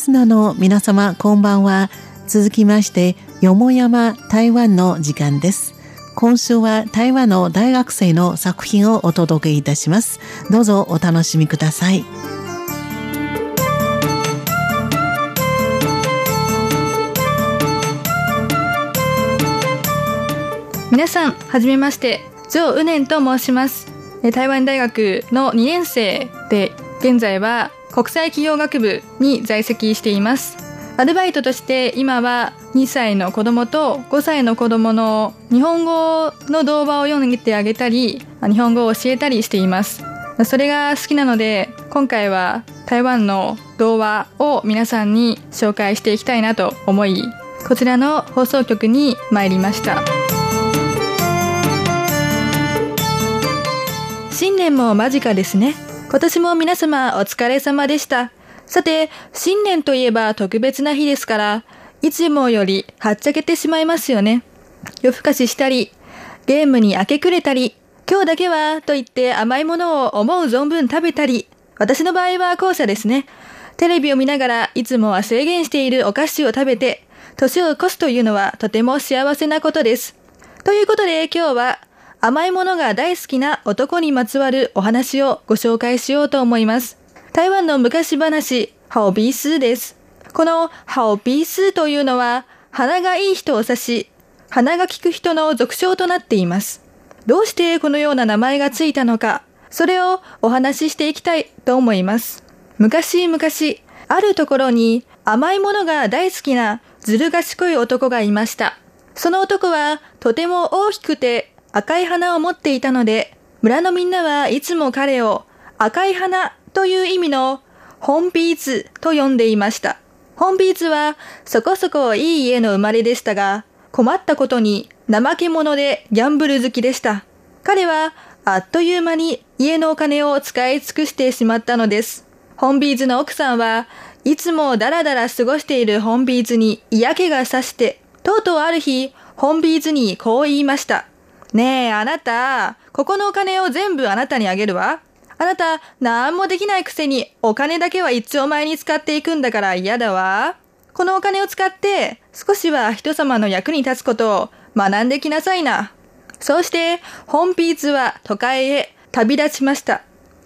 スナーの皆様こんばんは。続きまして、よもやま台湾の時間です。今週は台湾の大学生の作品をお届けいたします。どうぞお楽しみください。皆さん、はじめまして、ゾウ・ウネンと申します。台湾大学の2年生で、現在は国際企業学部に在籍しています。アルバイトとして今は2歳の子供と5歳の子供の日本語の動画を読んであげたり、日本語を教えたりしています。それが好きなので、今回は台湾の童話を皆さんに紹介していきたいなと思い、こちらの放送局に参りました。新年も間近ですね。今年も皆様お疲れ様でした。さて、新年といえば特別な日ですから、いつもよりはっちゃけてしまいますよね。夜更かししたり、ゲームに明け暮れたり、今日だけはと言って甘いものを思う存分食べたり、私の場合は後者ですね。テレビを見ながらいつもは制限しているお菓子を食べて、年を越すというのはとても幸せなことです。ということで今日は甘いものが大好きな男にまつわるお話をご紹介しようと思います。台湾の昔話、ハオビースーです。このハオビースーというのは、鼻がいい人を指し、鼻が利く人の俗称となっています。どうしてこのような名前がついたのか、それをお話ししていきたいと思います。昔々、あるところに甘いものが大好きなずる賢い男がいました。その男はとても大きくて赤い花を持っていたので、村のみんなはいつも彼を赤い花という意味の本ビーツと呼んでいました。本ビーツはそこそこいい家の生まれでしたが、困ったことに怠け者でギャンブル好きでした。彼はあっという間に家のお金を使い尽くしてしまったのです。本ビーズの奥さんはいつもダラダラ過ごしている本ビーズに嫌気がさして、とうとうある日、本ビーズにこう言いました。ねえ、あなた、ここのお金を全部あなたにあげるわ。あなた、なんもできないくせにお金だけは一丁前に使っていくんだから嫌だわ。このお金を使って少しは人様の役に立つことを学んできなさいな。そうして、本ピーツは都会へ旅立ちました。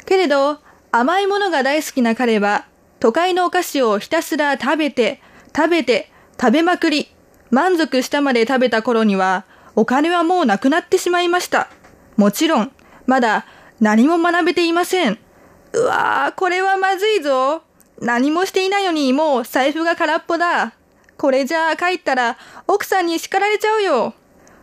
けれど、甘いものが大好きな彼は、都会のお菓子をひたすら食べて、食べて、食べまくり、満足したまで食べた頃には、お金はもうなくなってしまいました。もちろん、まだ何も学べていません。うわー、これはまずいぞ。何もしていないのにもう財布が空っぽだ。これじゃあ帰ったら奥さんに叱られちゃうよ。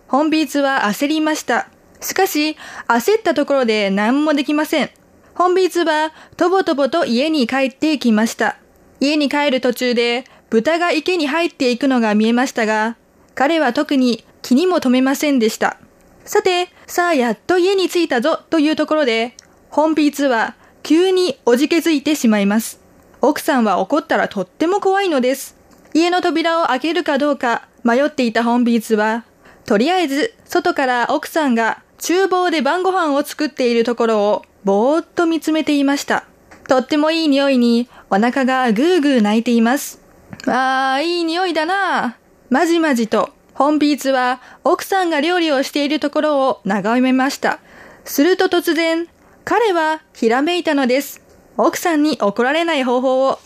本ビーツは焦りました。しかし、焦ったところで何もできません。本ビーツはとぼとぼと家に帰っていきました。家に帰る途中で豚が池に入っていくのが見えましたが、彼は特に気にも留めませんでした。さて、さあやっと家に着いたぞというところで、本ピーツは急におじけづいてしまいます。奥さんは怒ったらとっても怖いのです。家の扉を開けるかどうか迷っていた本ビーツは、とりあえず外から奥さんが厨房で晩ご飯を作っているところをぼーっと見つめていました。とってもいい匂いにお腹がぐーぐー泣いています。あー、いい匂いだなまじまじと本ビーツは奥さんが料理をしているところを眺めました。すると突然、彼はひらめいたのです。奥さんに怒られない方法を。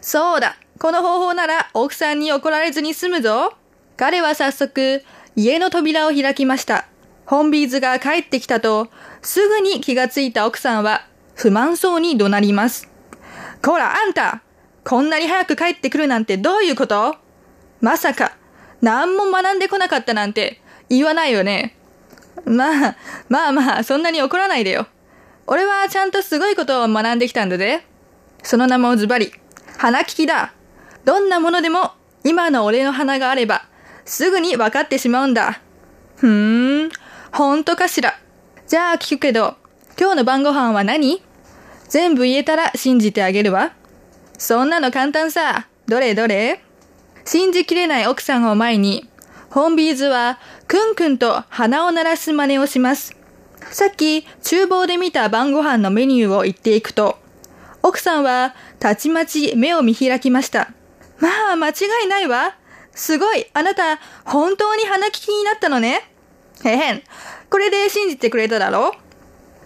そうだ、この方法なら奥さんに怒られずに済むぞ。彼は早速、家の扉を開きました。本ビーズが帰ってきたと、すぐに気がついた奥さんは、不満そうに怒鳴ります。こら、あんたこんなに早く帰ってくるなんてどういうこと？まさか、何も学んでこなかったなんて言わないよね。まあ、まあまあ、そんなに怒らないでよ。俺はちゃんとすごいことを学んできたんだぜ。その名もズバリ、鼻利きだ。どんなものでも今の俺の鼻があれば、すぐに分かってしまうんだ。ふーん、ほんとかしら。じゃあ聞くけど、今日の晩ご飯は何？全部言えたら信じてあげるわ。そんなの簡単さ。どれどれ？信じきれない奥さんを前に、ホンビーズはくんくんと鼻を鳴らす真似をします。さっき厨房で見た晩ご飯のメニューを言っていくと、奥さんはたちまち目を見開きました。まあ、間違いないわ。すごい、あなた、本当に鼻利きになったのね。へへん。これで信じてくれただろう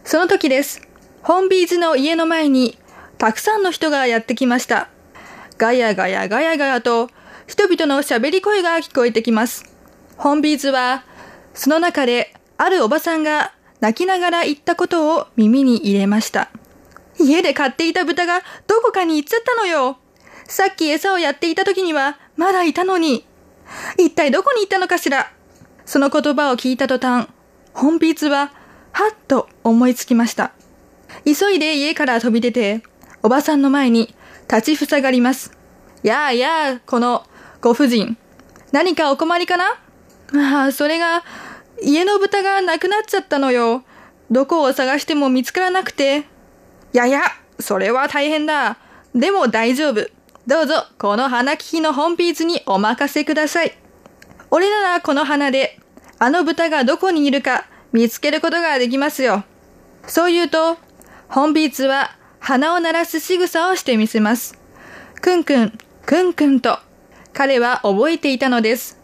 その時です。本ビーズの家の前に、たくさんの人がやってきました。ガヤガヤガヤガヤと、人々の喋り声が聞こえてきます。本ビーズは、その中で、あるおばさんが泣きながら言ったことを耳に入れました。家で飼っていた豚がどこかに行っちゃったのよ。さっき餌をやっていた時にはまだいたのに。一体どこに行ったのかしらその言葉を聞いた途端、本筆ははっと思いつきました。急いで家から飛び出て、おばさんの前に立ちふさがります。やあやあ、このご婦人。何かお困りかな？ああ、それが、家の豚がなくなっちゃったのよ。どこを探しても見つからなくて。やや、それは大変だ。でも大丈夫。どうぞ、この花利きの本ピーツにお任せください。俺ならこの花で、あの豚がどこにいるか見つけることができますよ。そう言うと、本ピーツは鼻を鳴らす仕草をしてみせます。くんくん、くんくんと、彼は覚えていたのです。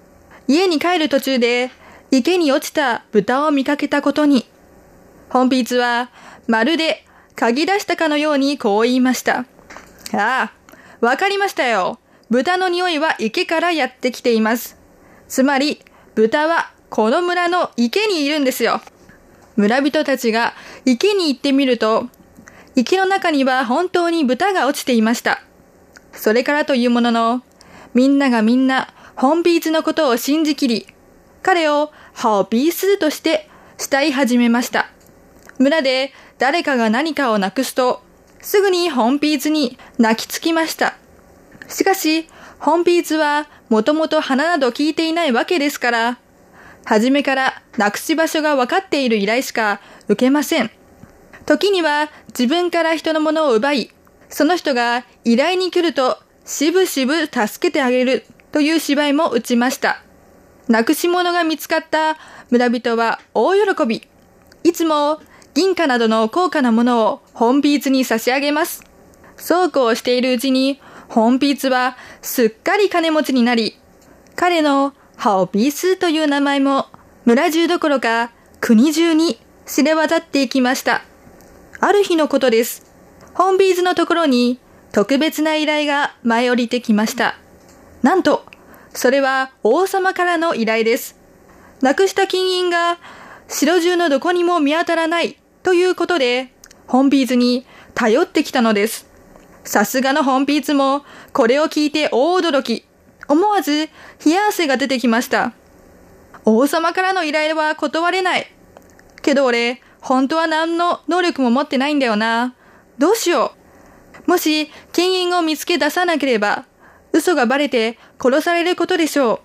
家に帰る途中で、池に落ちた豚を見かけたことに、本ピーツはまるで嗅ぎ出したかのようにこう言いました。ああ、わかりましたよ。豚の匂いは池からやってきています。つまり、豚はこの村の池にいるんですよ。村人たちが池に行ってみると、池の中には本当に豚が落ちていました。それからというものの、みんながみんな本ビーズのことを信じきり、彼をハオビースとして慕い始めました。村で誰かが何かをなくすと、すぐにホンピーズに泣きつきました。しかし、ホンピーズはもともと花など聞いていないわけですから、初めからなくし場所が分かっている依頼しか受けません。時には自分から人のものを奪い、その人が依頼に来るとしぶしぶ助けてあげるという芝居も打ちました。なくし物が見つかった村人は大喜び。いつも銀貨などの高価なものを本ビーツに差し上げます。そうこうしているうちに、本ビーツはすっかり金持ちになり、彼のハオビースという名前も村中どころか国中に知れ渡っていきました。ある日のことです。本ビーズのところに特別な依頼が舞い降りてきました。なんと、それは王様からの依頼です。なくした金印が城中のどこにも見当たらないということで、本ビーズに頼ってきたのです。さすがの本ビーズも、これを聞いて大驚き。思わず冷や汗が出てきました。王様からの依頼は断れない。けど俺、本当は何の能力も持ってないんだよな。どうしよう。もし、金印を見つけ出さなければ、嘘がバレて殺されることでしょ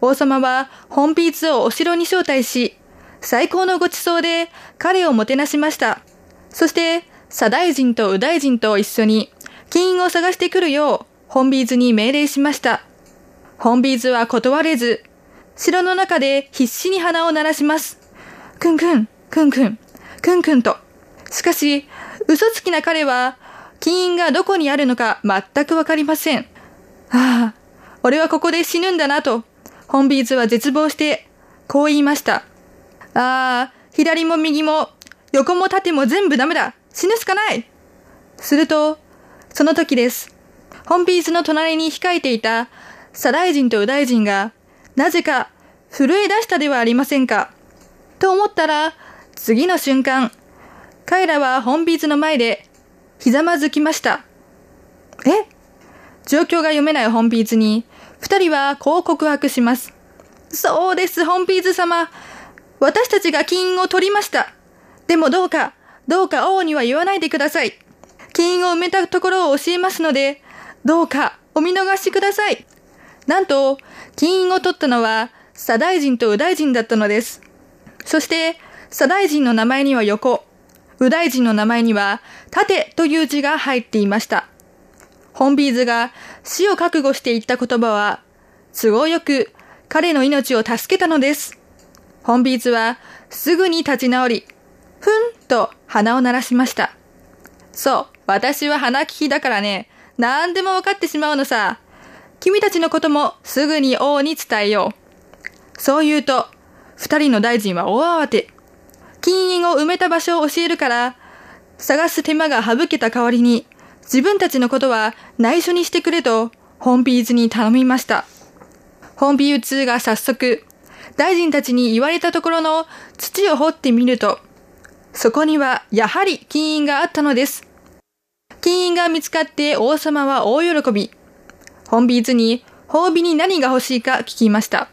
う。王様は本ピーツをお城に招待し、最高のご馳走で彼をもてなしました。そして、左大臣と右大臣と一緒に金印を探してくるよう本ビーズに命令しました。本ビーズは断れず、城の中で必死に鼻を鳴らします。くんくん、くんくん、くんくんと。しかし、嘘つきな彼は、金印がどこにあるのか全くわかりません。ああ、俺はここで死ぬんだなと、本ビーズは絶望して、こう言いました。ああ、左も右も、横も縦も全部ダメだ死ぬしかないすると、その時です。本ピースの隣に控えていた左大臣と右大臣が、なぜか震え出したではありませんか。と思ったら、次の瞬間、彼らは本ピースの前で、ひざまずきました。え？状況が読めない本ピースに、二人はこう告白します。そうです、本ピース様。私たちが金を取りました。でもどうか、どうか王には言わないでください。金印を埋めたところを教えますので、どうかお見逃しください。なんと、金印を取ったのは、左大臣と右大臣だったのです。そして、左大臣の名前には横、右大臣の名前には縦という字が入っていました。本ビーズが死を覚悟して言った言葉は、都合よく彼の命を助けたのです。本ビーズはすぐに立ち直り、ふんと鼻を鳴らしました。そう、私は鼻利きだからね、何でも分かってしまうのさ。君たちのこともすぐに王に伝えよう。そう言うと、二人の大臣は大慌て。金印を埋めた場所を教えるから、探す手間が省けた代わりに、自分たちのことは内緒にしてくれと、本ビーズに頼みました。本ビーズが早速、大臣たちに言われたところの土を掘ってみると、そこにはやはり金印があったのです。金印が見つかって王様は大喜び。本ビーツに褒美に何が欲しいか聞きました。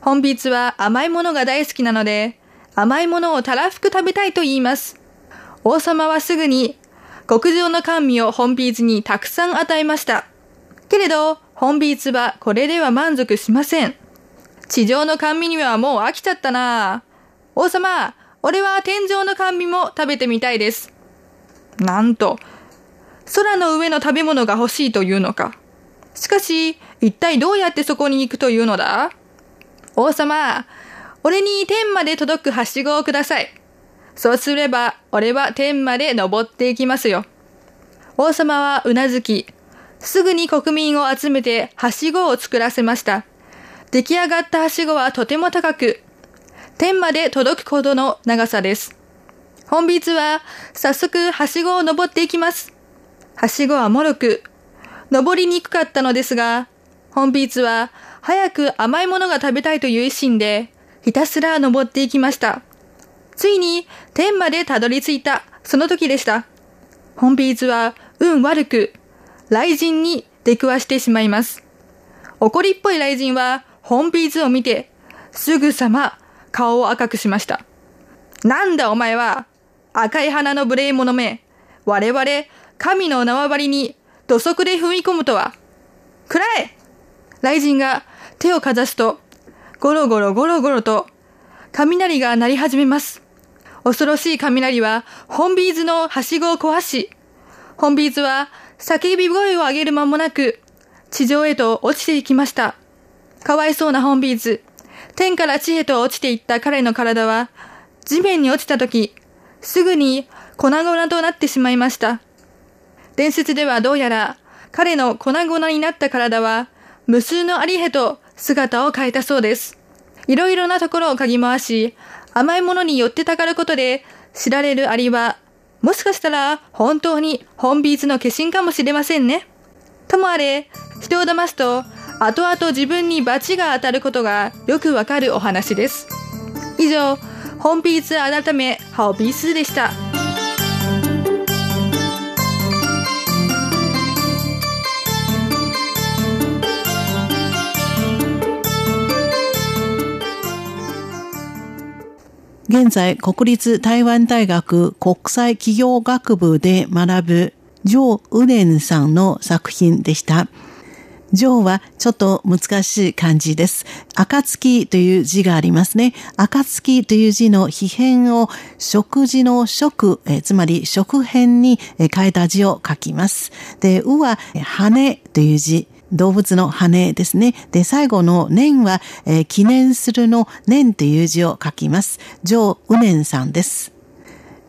本ビーツは甘いものが大好きなので、甘いものをたらふく食べたいと言います。王様はすぐに極上の甘味を本ビーツにたくさん与えました。けれど、本ビーツはこれでは満足しません。地上の甘味にはもう飽きちゃったな王様、俺は天井の甘味も食べてみたいです。なんと、空の上の食べ物が欲しいというのか。しかし、一体どうやってそこに行くというのだ？王様、俺に天まで届くはしごをください。そうすれば、俺は天まで登っていきますよ。王様はうなずき、すぐに国民を集めてはしごを作らせました。出来上がったはしごはとても高く、天まで届くほどの長さです。本日は早速はしごを登っていきます。はしごは脆く、登りにくかったのですが、本ビーツは早く甘いものが食べたいという一心で、ひたすら登っていきました。ついに天までたどり着いた、その時でした。本ビーツは運悪く、雷神に出くわしてしまいます。怒りっぽい雷神は本ビーツを見て、すぐさま顔を赤くしました。なんだお前は、赤い花の無礼者め、我々、神の縄張りに土足で踏み込むとは。くらえ雷神が手をかざすと、ゴロゴロゴロゴロと、雷が鳴り始めます。恐ろしい雷は、本ビーズのはしごを壊し、本ビーズは叫び声を上げる間もなく、地上へと落ちていきました。かわいそうな本ビーズ。天から地へと落ちていった彼の体は、地面に落ちた時、すぐに粉々となってしまいました。伝説ではどうやら彼の粉々になった体は無数のアリヘと姿を変えたそうです。いろいろなところを嗅ぎ回し、甘いものに寄ってたかることで知られるアリは、もしかしたら本当に本ビーツの化身かもしれませんね。ともあれ、人を騙すと、後々自分に罰が当たることがよくわかるお話です。以上、本ビーツ改め、ハオビースでした。現在、国立台湾大学国際企業学部で学ぶ、ジョー・ウレンさんの作品でした。ジョーはちょっと難しい漢字です。暁という字がありますね。暁という字の秘変を食事の食、えつまり食変に変えた字を書きます。で、うは羽という字。動物の羽ですね。で、最後の年は、えー、記念するの年という字を書きます。ジョー・ウネンさんです。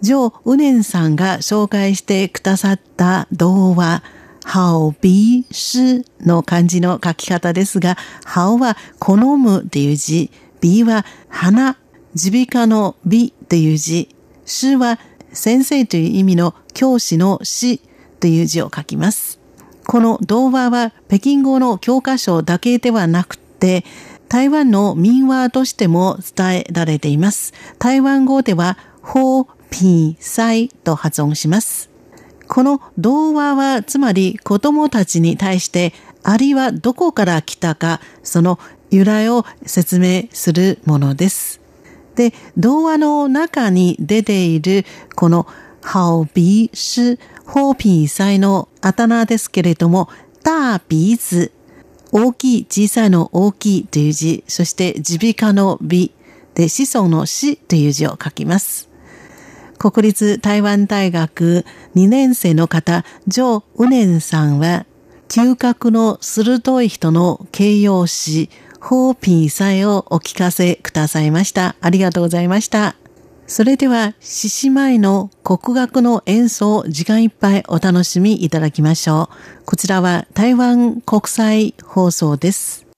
ジョー・ウネンさんが紹介してくださった童話、ハオビーシの漢字の書き方ですが、ハオは好むという字、ビは花、耳鼻科の美という字、シは先生という意味の教師の死という字を書きます。この童話は北京語の教科書だけではなくて、台湾の民話としても伝えられています。台湾語では、ほう、ぴ、さいと発音します。この童話は、つまり子供たちに対して、アリはどこから来たか、その由来を説明するものです。で、童話の中に出ているこの好鼻ホーピー祭のあだ名ですけれども、大鼻子、大きい、小さいの大きいという字、そして耳鼻科の美で子孫の死という字を書きます。国立台湾大学2年生の方、ジョ・ウネンさんは、嗅覚の鋭い人の形容詞、ホーピー祭をお聞かせくださいました。ありがとうございました。それでは、獅子舞の国学の演奏を時間いっぱいお楽しみいただきましょう。こちらは台湾国際放送です。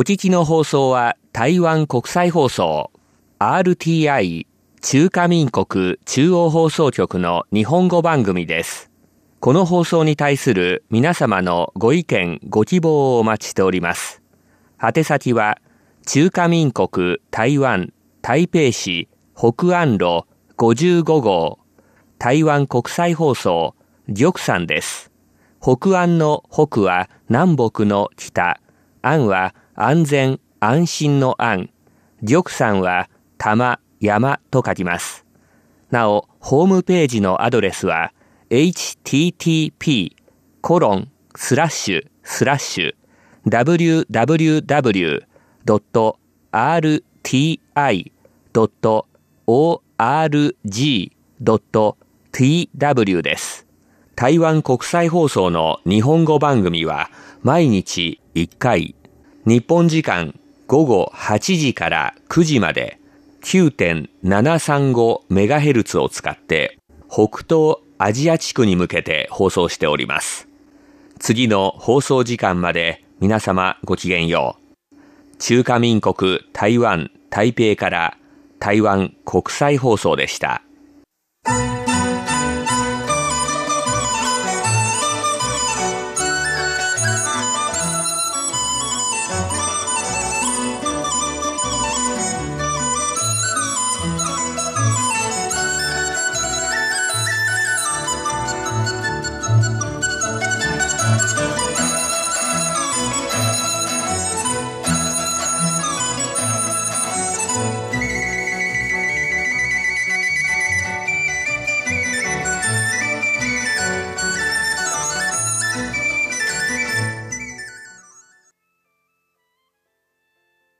お聞きの放送は台湾国際放送 RTI 中華民国中央放送局の日本語番組です。この放送に対する皆様のご意見、ご希望をお待ちしております。宛先は中華民国台湾台北市北安路55号台湾国際放送玉山です。北安の北は南北の北、安は安全、安心の安。玉山は玉、山と書きます。なお、ホームページのアドレスは http コロンスラッシュスラッシュ www.rti.org.tw です。台湾国際放送の日本語番組は毎日1回日本時間午後8時から9時まで 9.735MHz を使って北東アジア地区に向けて放送しております。次の放送時間まで皆様ごきげんよう。中華民国台湾台北から台湾国際放送でした。